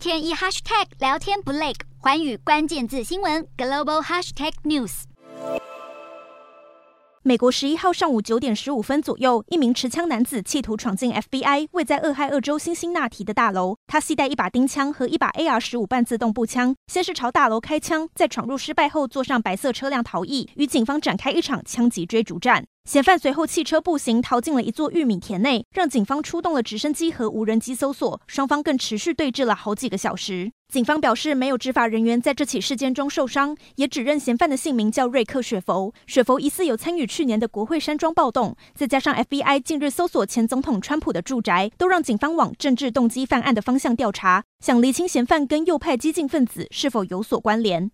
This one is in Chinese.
天一 hashtag 聊天不累，寰宇关键字新闻 global hashtag news。美国十一号上午九点十五分左右，一名持枪男子企图闯进 FBI 位在俄亥俄州辛辛那提的大楼。他携带一把钉枪和一把 AR 十五半自动步枪，先是朝大楼开枪，在闯入失败后坐上白色车辆逃逸，与警方展开一场枪击追逐战。嫌犯随后弃车步行逃进了一座玉米田内，让警方出动了直升机和无人机搜索，双方更持续对峙了好几个小时。警方表示，没有执法人员在这起事件中受伤，也指认嫌犯的姓名叫瑞克·雪佛。雪佛疑似有参与去年的国会山庄暴动，再加上 FBI 近日搜索前总统川普的住宅，都让警方往政治动机犯案的方向调查，想厘清嫌犯跟右派激进分子是否有所关联。